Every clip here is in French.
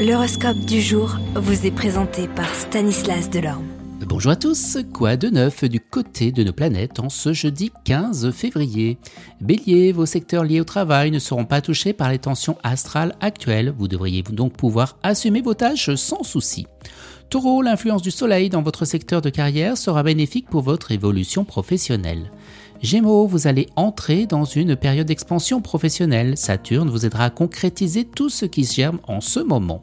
L'horoscope du jour vous est présenté par Stanislas Delorme. Bonjour à tous, quoi de neuf du côté de nos planètes en ce jeudi 15 février? Bélier, vos secteurs liés au travail ne seront pas touchés par les tensions astrales actuelles, vous devriez donc pouvoir assumer vos tâches sans souci. Taureau, l'influence du soleil dans votre secteur de carrière sera bénéfique pour votre évolution professionnelle. Gémeaux, vous allez entrer dans une période d'expansion professionnelle. Saturne vous aidera à concrétiser tout ce qui se germe en ce moment.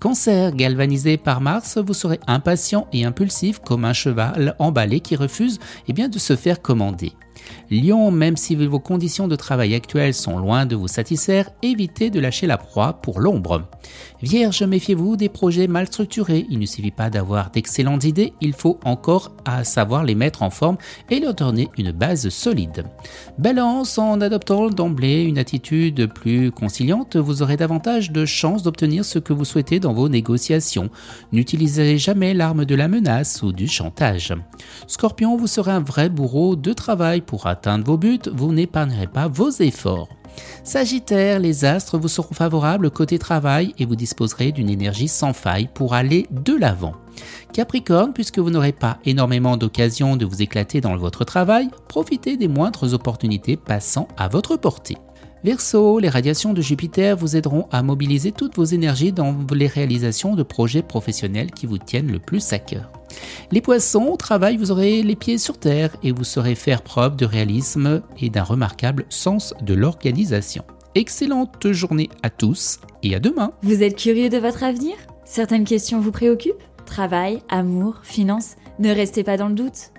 Cancer, galvanisé par Mars, vous serez impatient et impulsif comme un cheval emballé qui refuse eh bien, de se faire commander. Lion, même si vos conditions de travail actuelles sont loin de vous satisfaire, évitez de lâcher la proie pour l'ombre. Vierge, méfiez-vous des projets mal structurés. Il ne suffit pas d'avoir d'excellentes idées, il faut encore à savoir les mettre en forme et leur donner une base solide. Balance, en adoptant d'emblée une attitude plus conciliante, vous aurez davantage de chances d'obtenir ce que vous souhaitez vos négociations. N'utilisez jamais l'arme de la menace ou du chantage. Scorpion, vous serez un vrai bourreau de travail pour atteindre vos buts, vous n'épargnerez pas vos efforts. Sagittaire, les astres vous seront favorables côté travail et vous disposerez d'une énergie sans faille pour aller de l'avant. Capricorne, puisque vous n'aurez pas énormément d'occasions de vous éclater dans votre travail, profitez des moindres opportunités passant à votre portée. Verseau, les radiations de Jupiter vous aideront à mobiliser toutes vos énergies dans les réalisations de projets professionnels qui vous tiennent le plus à cœur. Les poissons, au travail, vous aurez les pieds sur terre et vous saurez faire preuve de réalisme et d'un remarquable sens de l'organisation. Excellente journée à tous et à demain. Vous êtes curieux de votre avenir? Certaines questions vous préoccupent? Travail, amour, finances? Ne restez pas dans le doute.